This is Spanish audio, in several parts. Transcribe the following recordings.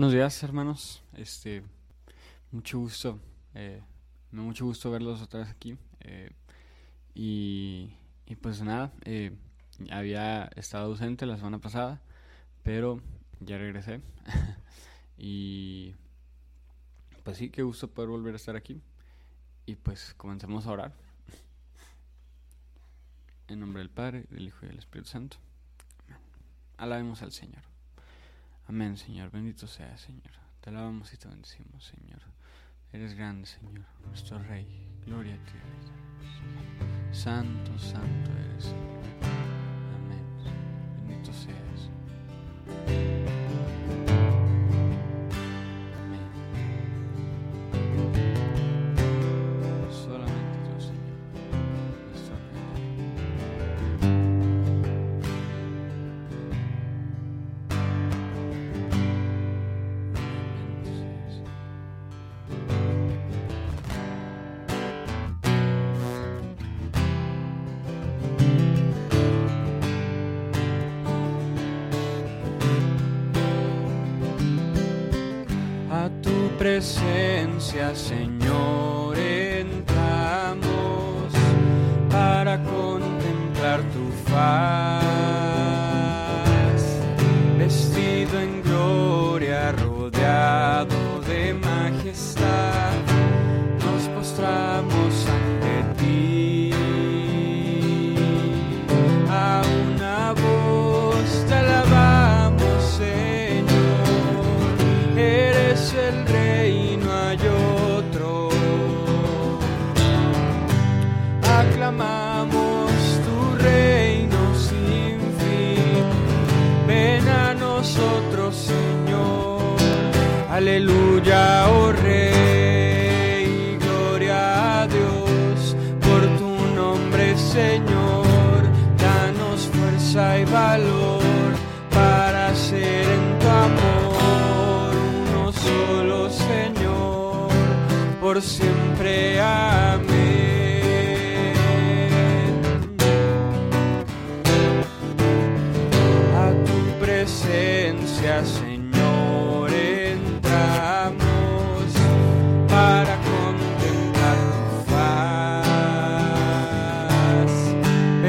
Buenos días, hermanos. Este, mucho gusto, eh, mucho gusto verlos otra vez aquí. Eh, y, y, pues nada, eh, había estado ausente la semana pasada, pero ya regresé. y pues sí, qué gusto poder volver a estar aquí. Y pues comencemos a orar. En nombre del Padre, del Hijo y del Espíritu Santo. Alabemos al Señor. Amén, Señor. Bendito sea, Señor. Te alabamos y te bendecimos, Señor. Eres grande, Señor, nuestro Rey. Gloria a ti, Santo, santo presencia, Señor,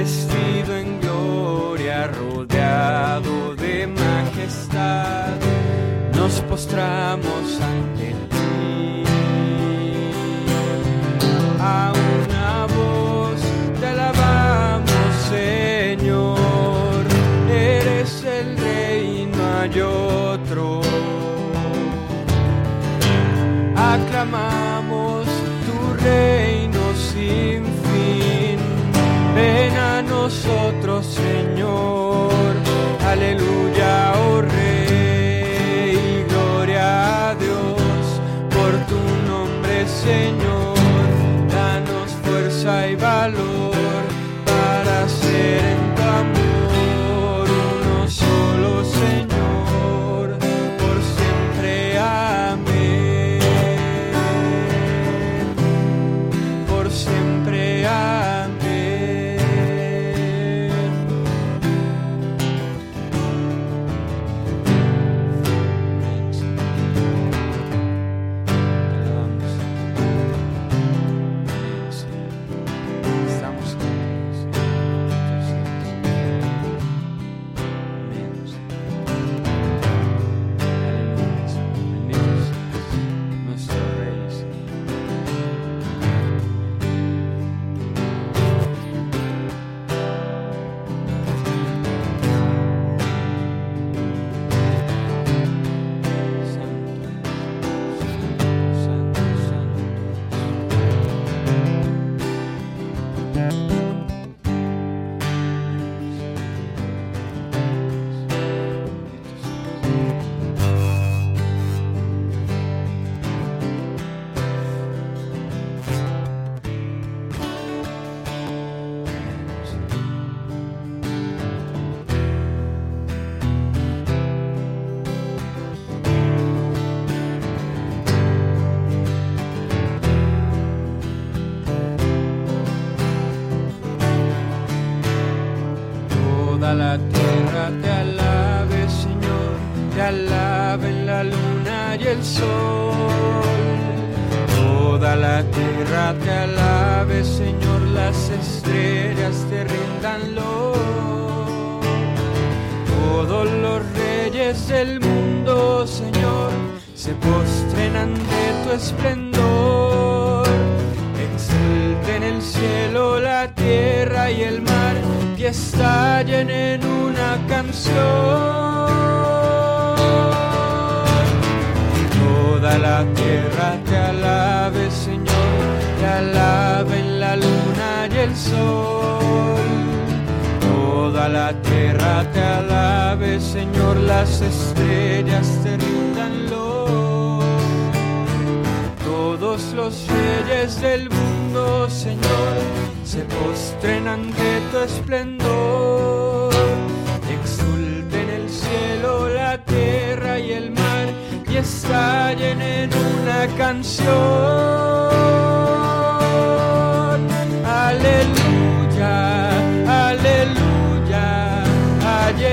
Christine. Del mundo, Señor, se postren ante tu esplendor. Exulten el cielo, la tierra y el mar, y estallen en una canción. Toda la tierra la tierra te alabe, Señor, las estrellas te rindanlo. Todos los reyes del mundo, Señor, se postren ante tu esplendor. Exulten el cielo, la tierra y el mar y estallen en una canción.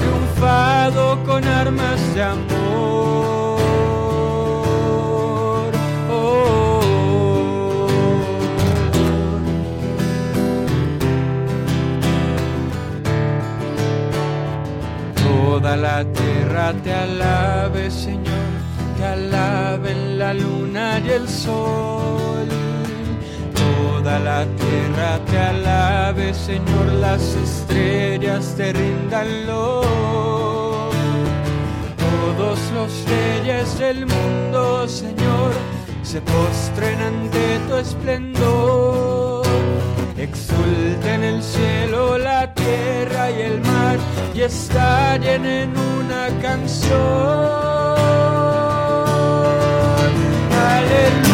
triunfado con armas de amor. Oh, Toda la tierra te alabe, Señor, te alaben la luna y el sol. Toda la tierra te alabe, Señor, las estrellas te rindanlo. Todos los reyes del mundo, Señor, se postren ante tu esplendor. Exulten el cielo, la tierra y el mar y estallen en una canción. Aleluya,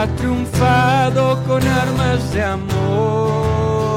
ha triunfado con armas de amor.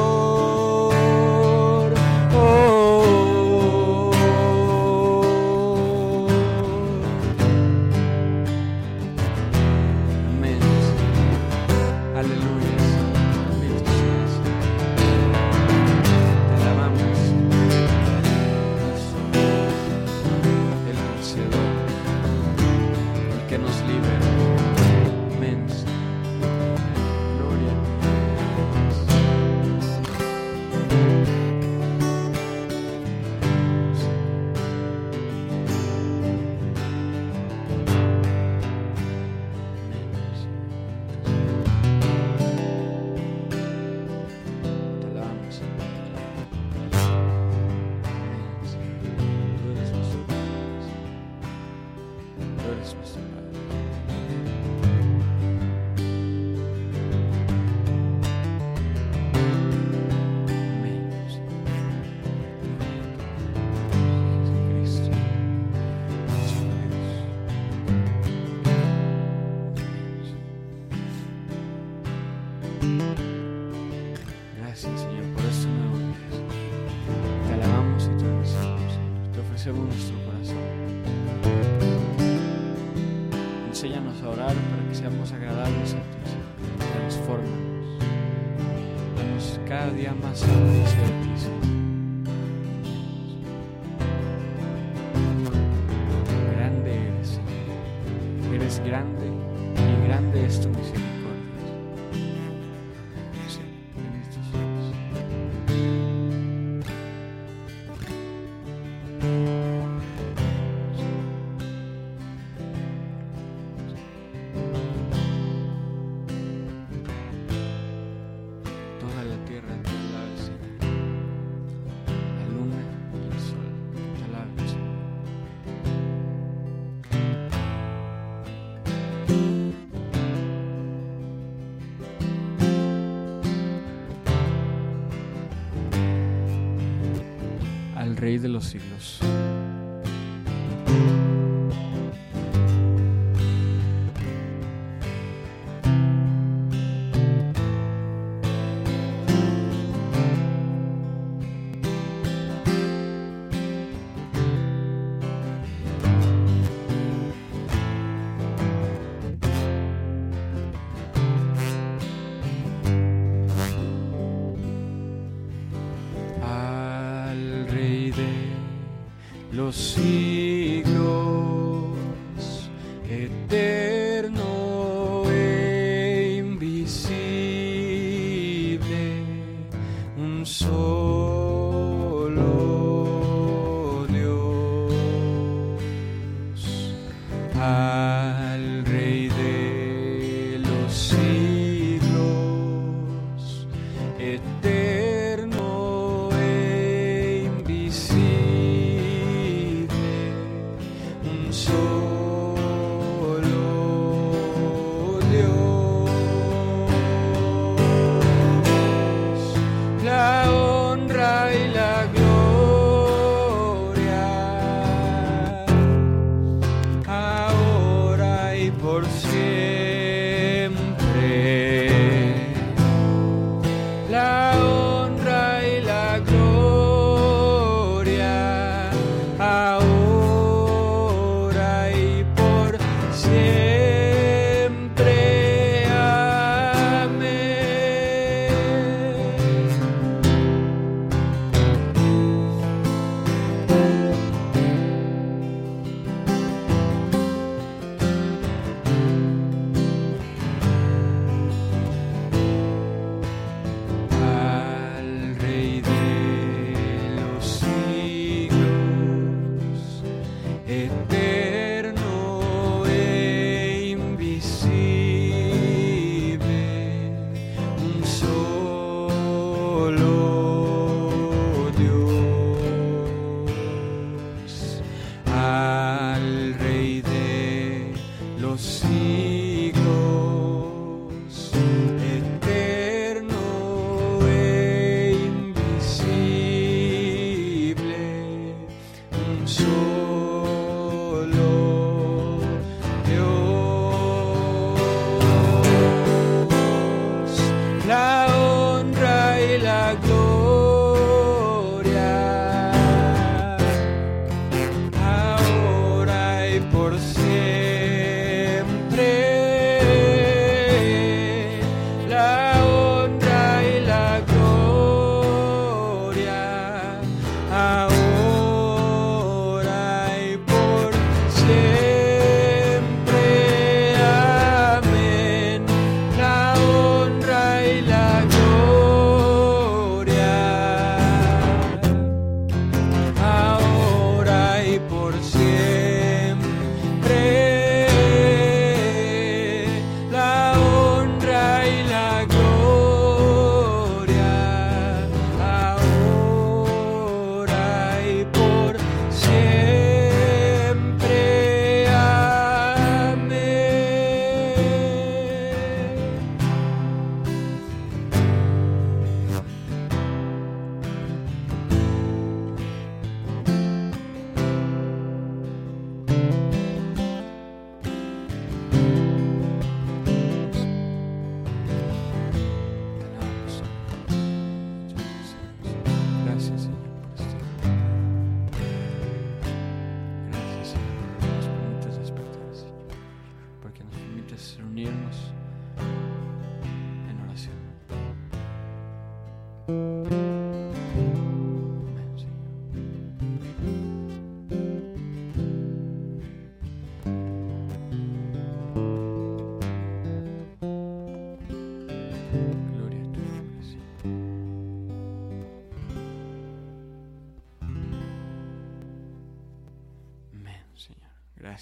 Grande y grande es tu misericordia. los siglos.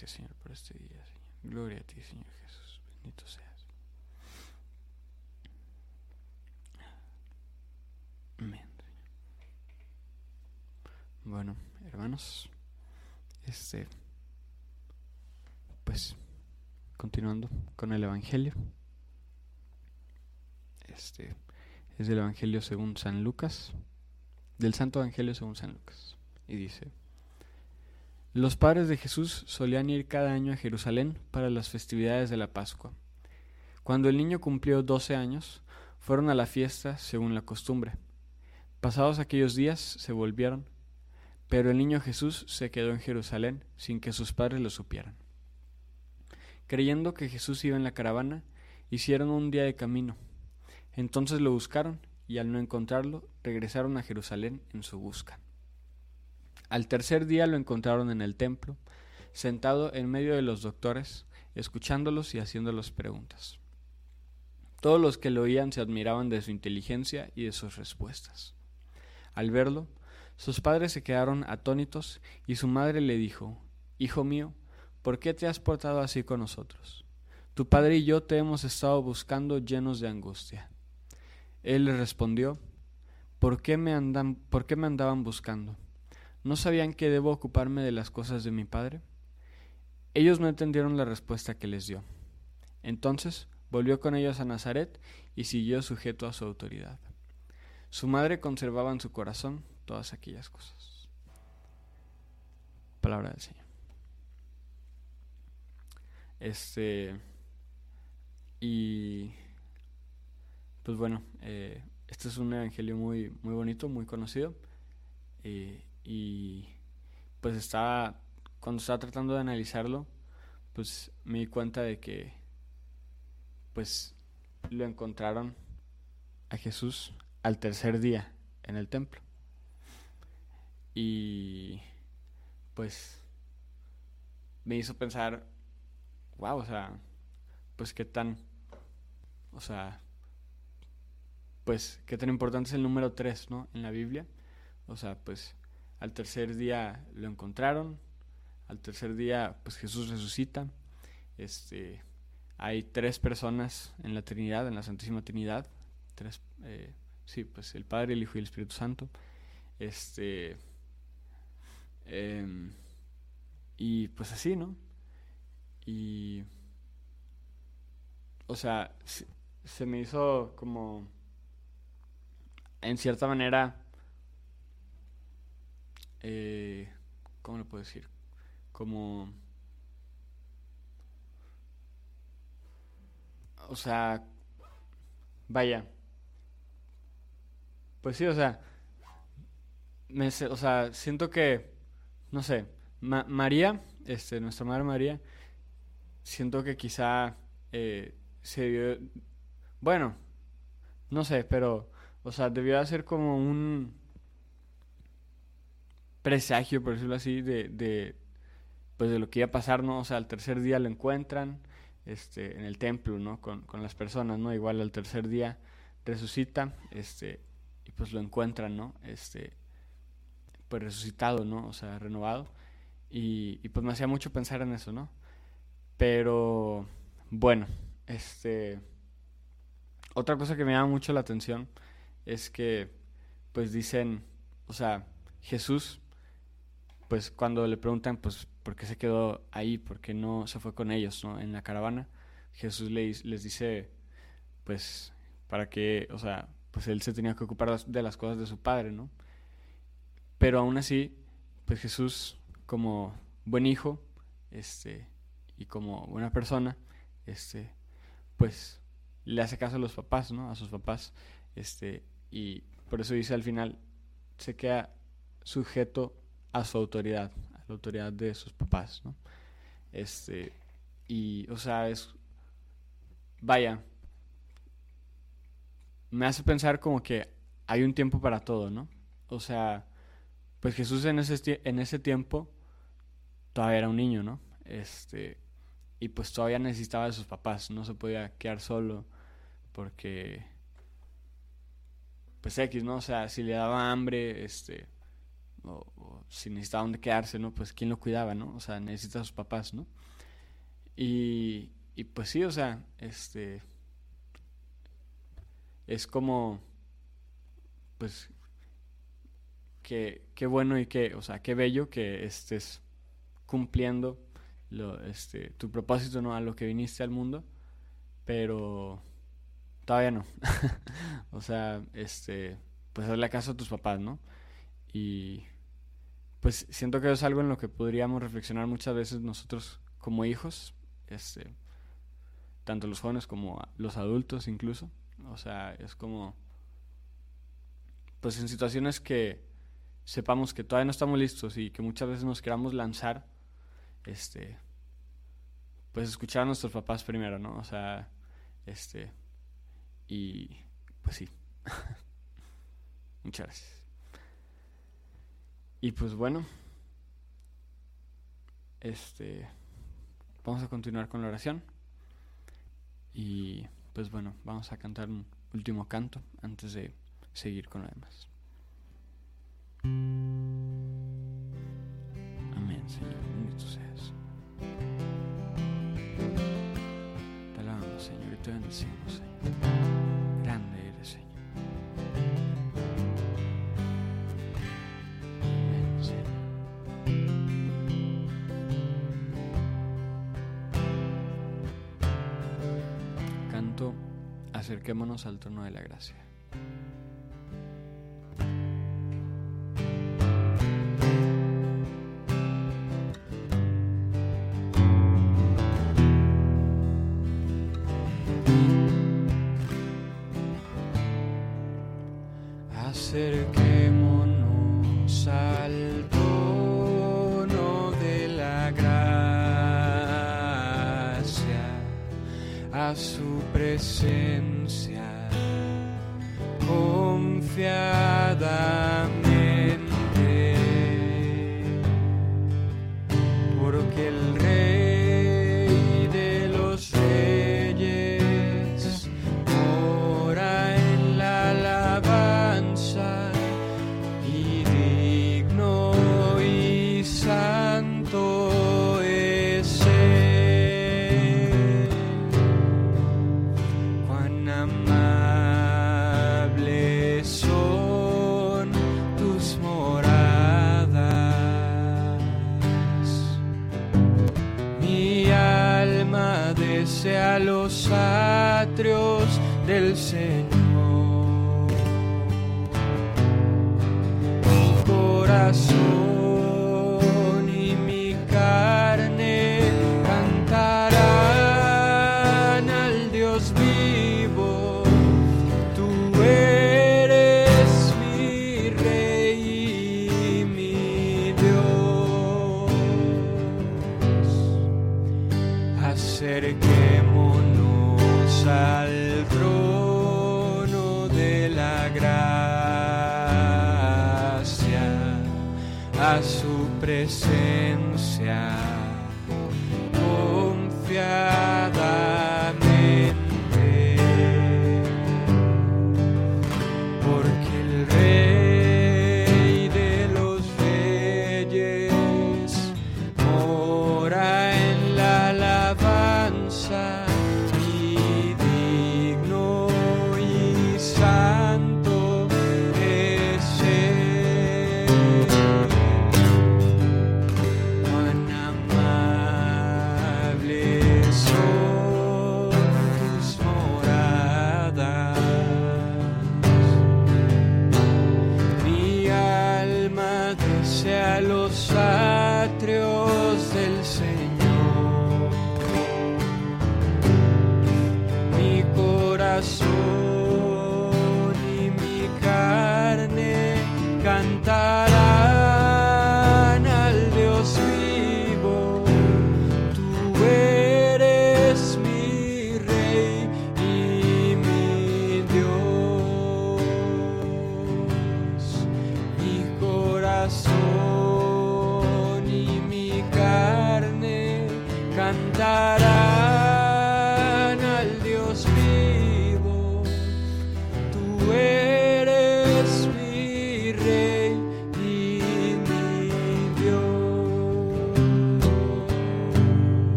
Gracias, Señor, por este día, Señor. Gloria a ti, Señor Jesús. Bendito seas. Amén, Señor. Bueno, hermanos, este, pues, continuando con el Evangelio. Este es el Evangelio según San Lucas, del Santo Evangelio según San Lucas. Y dice, los padres de Jesús solían ir cada año a Jerusalén para las festividades de la Pascua. Cuando el niño cumplió doce años, fueron a la fiesta según la costumbre. Pasados aquellos días se volvieron, pero el niño Jesús se quedó en Jerusalén sin que sus padres lo supieran. Creyendo que Jesús iba en la caravana, hicieron un día de camino. Entonces lo buscaron y al no encontrarlo, regresaron a Jerusalén en su busca. Al tercer día lo encontraron en el templo, sentado en medio de los doctores, escuchándolos y haciéndolos preguntas. Todos los que lo oían se admiraban de su inteligencia y de sus respuestas. Al verlo, sus padres se quedaron atónitos y su madre le dijo, Hijo mío, ¿por qué te has portado así con nosotros? Tu padre y yo te hemos estado buscando llenos de angustia. Él le respondió, ¿por qué me, andan, ¿por qué me andaban buscando? ¿No sabían que debo ocuparme de las cosas de mi padre? Ellos no entendieron la respuesta que les dio. Entonces volvió con ellos a Nazaret y siguió sujeto a su autoridad. Su madre conservaba en su corazón todas aquellas cosas. Palabra del Señor. Este. Y. Pues bueno, eh, este es un evangelio muy, muy bonito, muy conocido. Eh, y pues estaba, cuando estaba tratando de analizarlo, pues me di cuenta de que pues lo encontraron a Jesús al tercer día en el templo. Y pues me hizo pensar, wow, o sea, pues qué tan, o sea, pues qué tan importante es el número 3, ¿no? En la Biblia. O sea, pues al tercer día lo encontraron. Al tercer día, pues Jesús resucita. Este, hay tres personas en la Trinidad, en la Santísima Trinidad. Tres, eh, sí, pues el Padre, el Hijo y el Espíritu Santo. Este, em, y pues así, ¿no? Y, o sea, se, se me hizo como, en cierta manera, eh, ¿cómo lo puedo decir? Como, o sea, vaya, pues sí, o sea, me, o sea, siento que, no sé, María, este, nuestra madre María, siento que quizá eh, se vio, bueno, no sé, pero, o sea, debió hacer como un presagio, por decirlo así, de, de, pues de lo que iba a pasar, ¿no? O sea, al tercer día lo encuentran este, en el templo, ¿no? Con, con las personas, ¿no? Igual al tercer día resucita, este, y pues lo encuentran, ¿no? Este, pues resucitado, ¿no? O sea, renovado. Y, y pues me hacía mucho pensar en eso, ¿no? Pero, bueno, este... Otra cosa que me llama mucho la atención es que, pues dicen, o sea, Jesús pues cuando le preguntan, pues, ¿por qué se quedó ahí? ¿Por qué no se fue con ellos, ¿no? En la caravana, Jesús les, les dice, pues, para que, o sea, pues él se tenía que ocupar de las cosas de su padre, ¿no? Pero aún así, pues Jesús, como buen hijo, este, y como buena persona, este, pues, le hace caso a los papás, ¿no? A sus papás, este, y por eso dice al final, se queda sujeto a su autoridad, a la autoridad de sus papás, ¿no? Este, y, o sea, es, vaya, me hace pensar como que hay un tiempo para todo, ¿no? O sea, pues Jesús en ese, en ese tiempo todavía era un niño, ¿no? Este, y pues todavía necesitaba de sus papás, no se podía quedar solo porque, pues X, ¿no? O sea, si le daba hambre, este, o, si necesitaba dónde quedarse, ¿no? Pues quién lo cuidaba, ¿no? O sea, necesita a sus papás, ¿no? Y, y pues sí, o sea, este es como pues qué, qué bueno y qué, o sea, qué bello que estés cumpliendo lo, este, tu propósito, ¿no? A lo que viniste al mundo, pero todavía no. o sea, este, pues hazle caso a tus papás, ¿no? Y pues siento que es algo en lo que podríamos reflexionar muchas veces nosotros como hijos, este, tanto los jóvenes como los adultos incluso. O sea, es como, pues en situaciones que sepamos que todavía no estamos listos y que muchas veces nos queramos lanzar, este, pues escuchar a nuestros papás primero, ¿no? O sea, este, y pues sí. Muchas gracias. Y pues bueno, este, vamos a continuar con la oración. Y pues bueno, vamos a cantar un último canto antes de seguir con lo demás. Amén, Señor, bendito seas. Te alabamos, Señor, y te bendecimos, Señor. Acerquémonos al trono de la gracia. Acerquémonos al trono de la gracia, a su presencia, alma desea los atrios del Señor. Mi corazón side. Al Dios vivo. Tú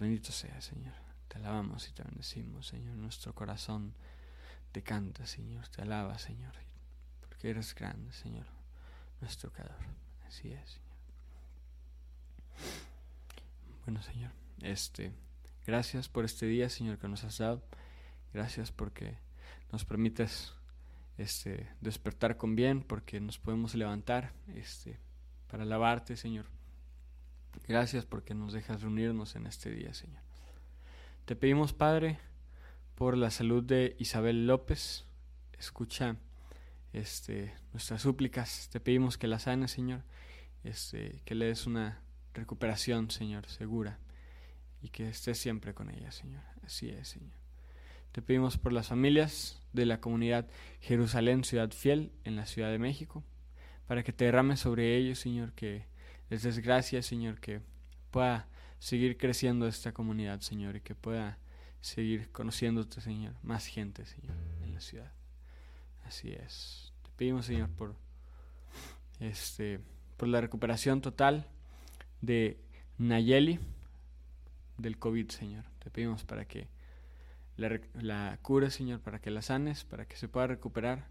Bendito sea, Señor. Te alabamos y te bendecimos, Señor. Nuestro corazón te canta, Señor. Te alaba, Señor. Porque eres grande, Señor. nuestro Creador. Así es, Señor. Bueno, Señor, este, gracias por este día, Señor, que nos has dado. Gracias porque nos permites este, despertar con bien, porque nos podemos levantar este, para alabarte, Señor. Gracias porque nos dejas reunirnos en este día, Señor. Te pedimos, Padre, por la salud de Isabel López. Escucha este, nuestras súplicas. Te pedimos que la sanes, Señor. Este, que le des una recuperación, Señor, segura. Y que estés siempre con ella, Señor. Así es, Señor. Te pedimos por las familias de la comunidad Jerusalén Ciudad Fiel en la Ciudad de México, para que te derrames sobre ellos, Señor, que les des gracias, Señor, que pueda seguir creciendo esta comunidad, Señor, y que pueda seguir conociéndote, Señor, más gente, Señor, en la ciudad. Así es. Te pedimos, Señor, por este por la recuperación total de Nayeli del COVID, Señor. Te pedimos para que la, la cures, Señor, para que la sanes, para que se pueda recuperar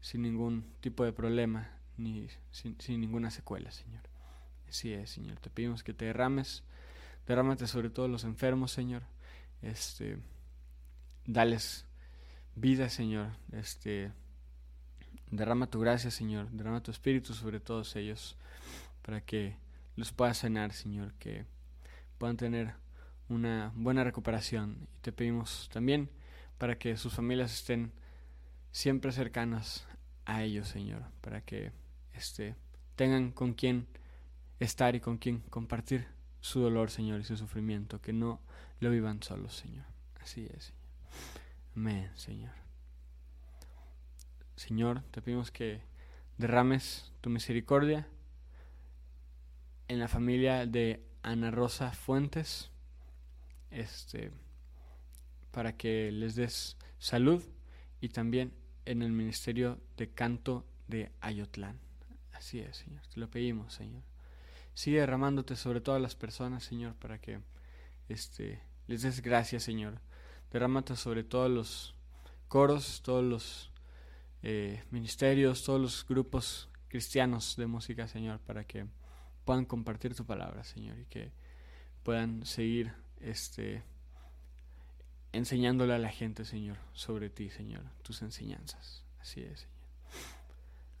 sin ningún tipo de problema ni sin ninguna secuela, Señor. Así es, Señor. Te pedimos que te derrames, derrámate sobre todos los enfermos, Señor. Este, dales vida, Señor. Este, derrama tu gracia, Señor. Derrama tu espíritu sobre todos ellos para que los puedas sanar, Señor, que puedan tener una buena recuperación. Y te pedimos también para que sus familias estén siempre cercanas a ellos, Señor, para que este, tengan con quien estar y con quien compartir su dolor, Señor, y su sufrimiento, que no lo vivan solos, Señor. Así es, Señor. Amén, Señor. Señor, te pedimos que derrames tu misericordia en la familia de Ana Rosa Fuentes, este, para que les des salud y también en el ministerio de canto de Ayotlán. Así es, Señor, te lo pedimos, Señor. Sigue derramándote sobre todas las personas, Señor, para que este, les des gracias, Señor. Derrámate sobre todos los coros, todos los eh, ministerios, todos los grupos cristianos de música, Señor, para que puedan compartir tu palabra, Señor, y que puedan seguir este enseñándole a la gente, Señor, sobre ti, Señor, tus enseñanzas. Así es, Señor.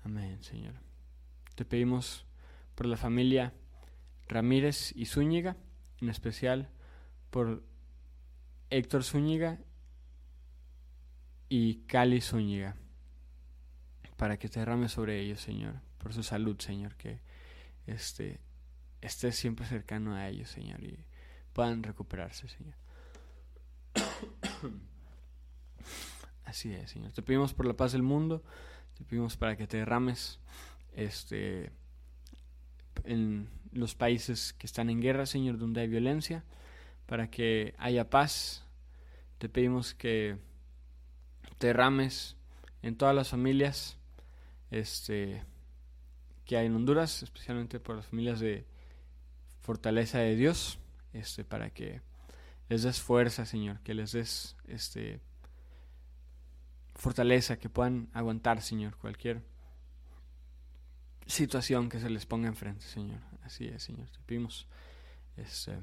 Amén, Señor. Te pedimos por la familia Ramírez y Zúñiga, en especial por Héctor Zúñiga y Cali Zúñiga, para que te derrames sobre ellos, Señor, por su salud, Señor, que este, estés siempre cercano a ellos, Señor, y puedan recuperarse, Señor. Así es, Señor. Te pedimos por la paz del mundo, te pedimos para que te derrames este, en los países que están en guerra, Señor, donde hay violencia, para que haya paz. Te pedimos que te derrames en todas las familias este, que hay en Honduras, especialmente por las familias de Fortaleza de Dios, este, para que les des fuerza, Señor, que les des este, fortaleza, que puedan aguantar, Señor, cualquier situación que se les ponga enfrente, Señor. Así es, Señor. Te pedimos este,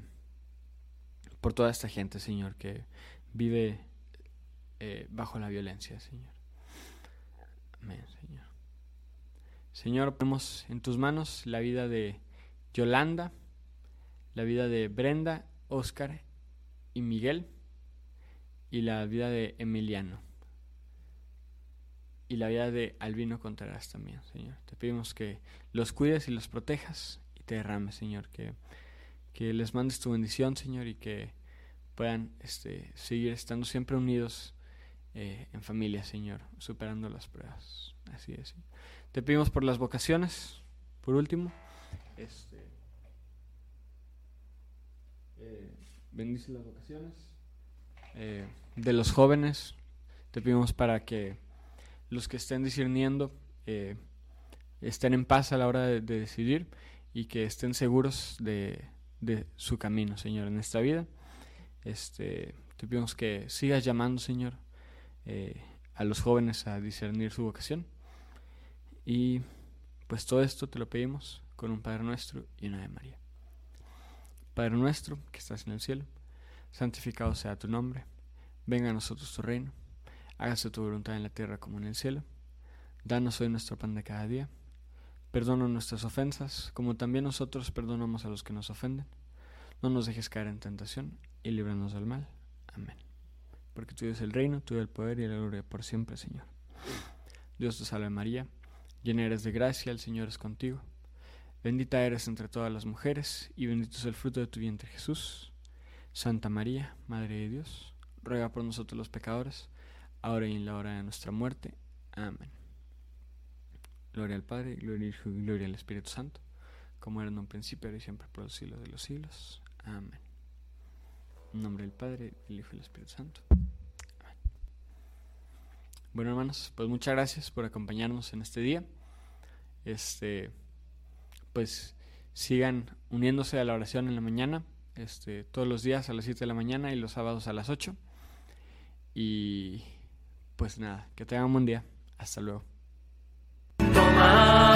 por toda esta gente, Señor, que vive eh, bajo la violencia, Señor. Amén, Señor. Señor, ponemos en tus manos la vida de Yolanda, la vida de Brenda, Oscar y Miguel, y la vida de Emiliano, y la vida de Albino Contreras también, Señor. Te pedimos que los cuides y los protejas te derrames, Señor, que, que les mandes tu bendición, Señor, y que puedan este, seguir estando siempre unidos eh, en familia, Señor, superando las pruebas. Así es. Te pedimos por las vocaciones, por último. Este, eh, bendice las vocaciones eh, de los jóvenes. Te pedimos para que los que estén discerniendo estén en paz a la hora de decidir y que estén seguros de, de, su camino, Señor, en esta vida. Este, te pedimos que sigas llamando, Señor, eh, a los jóvenes a discernir su vocación. Y Pues todo esto te lo pedimos con un Padre nuestro y una de María. Padre nuestro que estás en el cielo, santificado sea tu nombre, venga a nosotros tu reino, hágase tu voluntad en la tierra como en el cielo. Danos hoy nuestro pan de cada día. Perdona nuestras ofensas, como también nosotros perdonamos a los que nos ofenden. No nos dejes caer en tentación y líbranos del mal. Amén. Porque tuyo es el reino, tuyo el poder y la gloria por siempre, Señor. Dios te salve María, llena eres de gracia, el Señor es contigo. Bendita eres entre todas las mujeres, y bendito es el fruto de tu vientre Jesús. Santa María, Madre de Dios, ruega por nosotros los pecadores, ahora y en la hora de nuestra muerte. Amén. Gloria al Padre, gloria al Hijo y gloria al Espíritu Santo, como era en un principio, ahora y siempre, por los siglos de los siglos. Amén. En nombre del Padre, del Hijo y del Espíritu Santo. Amén. Bueno, hermanos, pues muchas gracias por acompañarnos en este día. Este, pues sigan uniéndose a la oración en la mañana, este, todos los días a las 7 de la mañana y los sábados a las 8. Y pues nada, que tengan un buen día. Hasta luego. my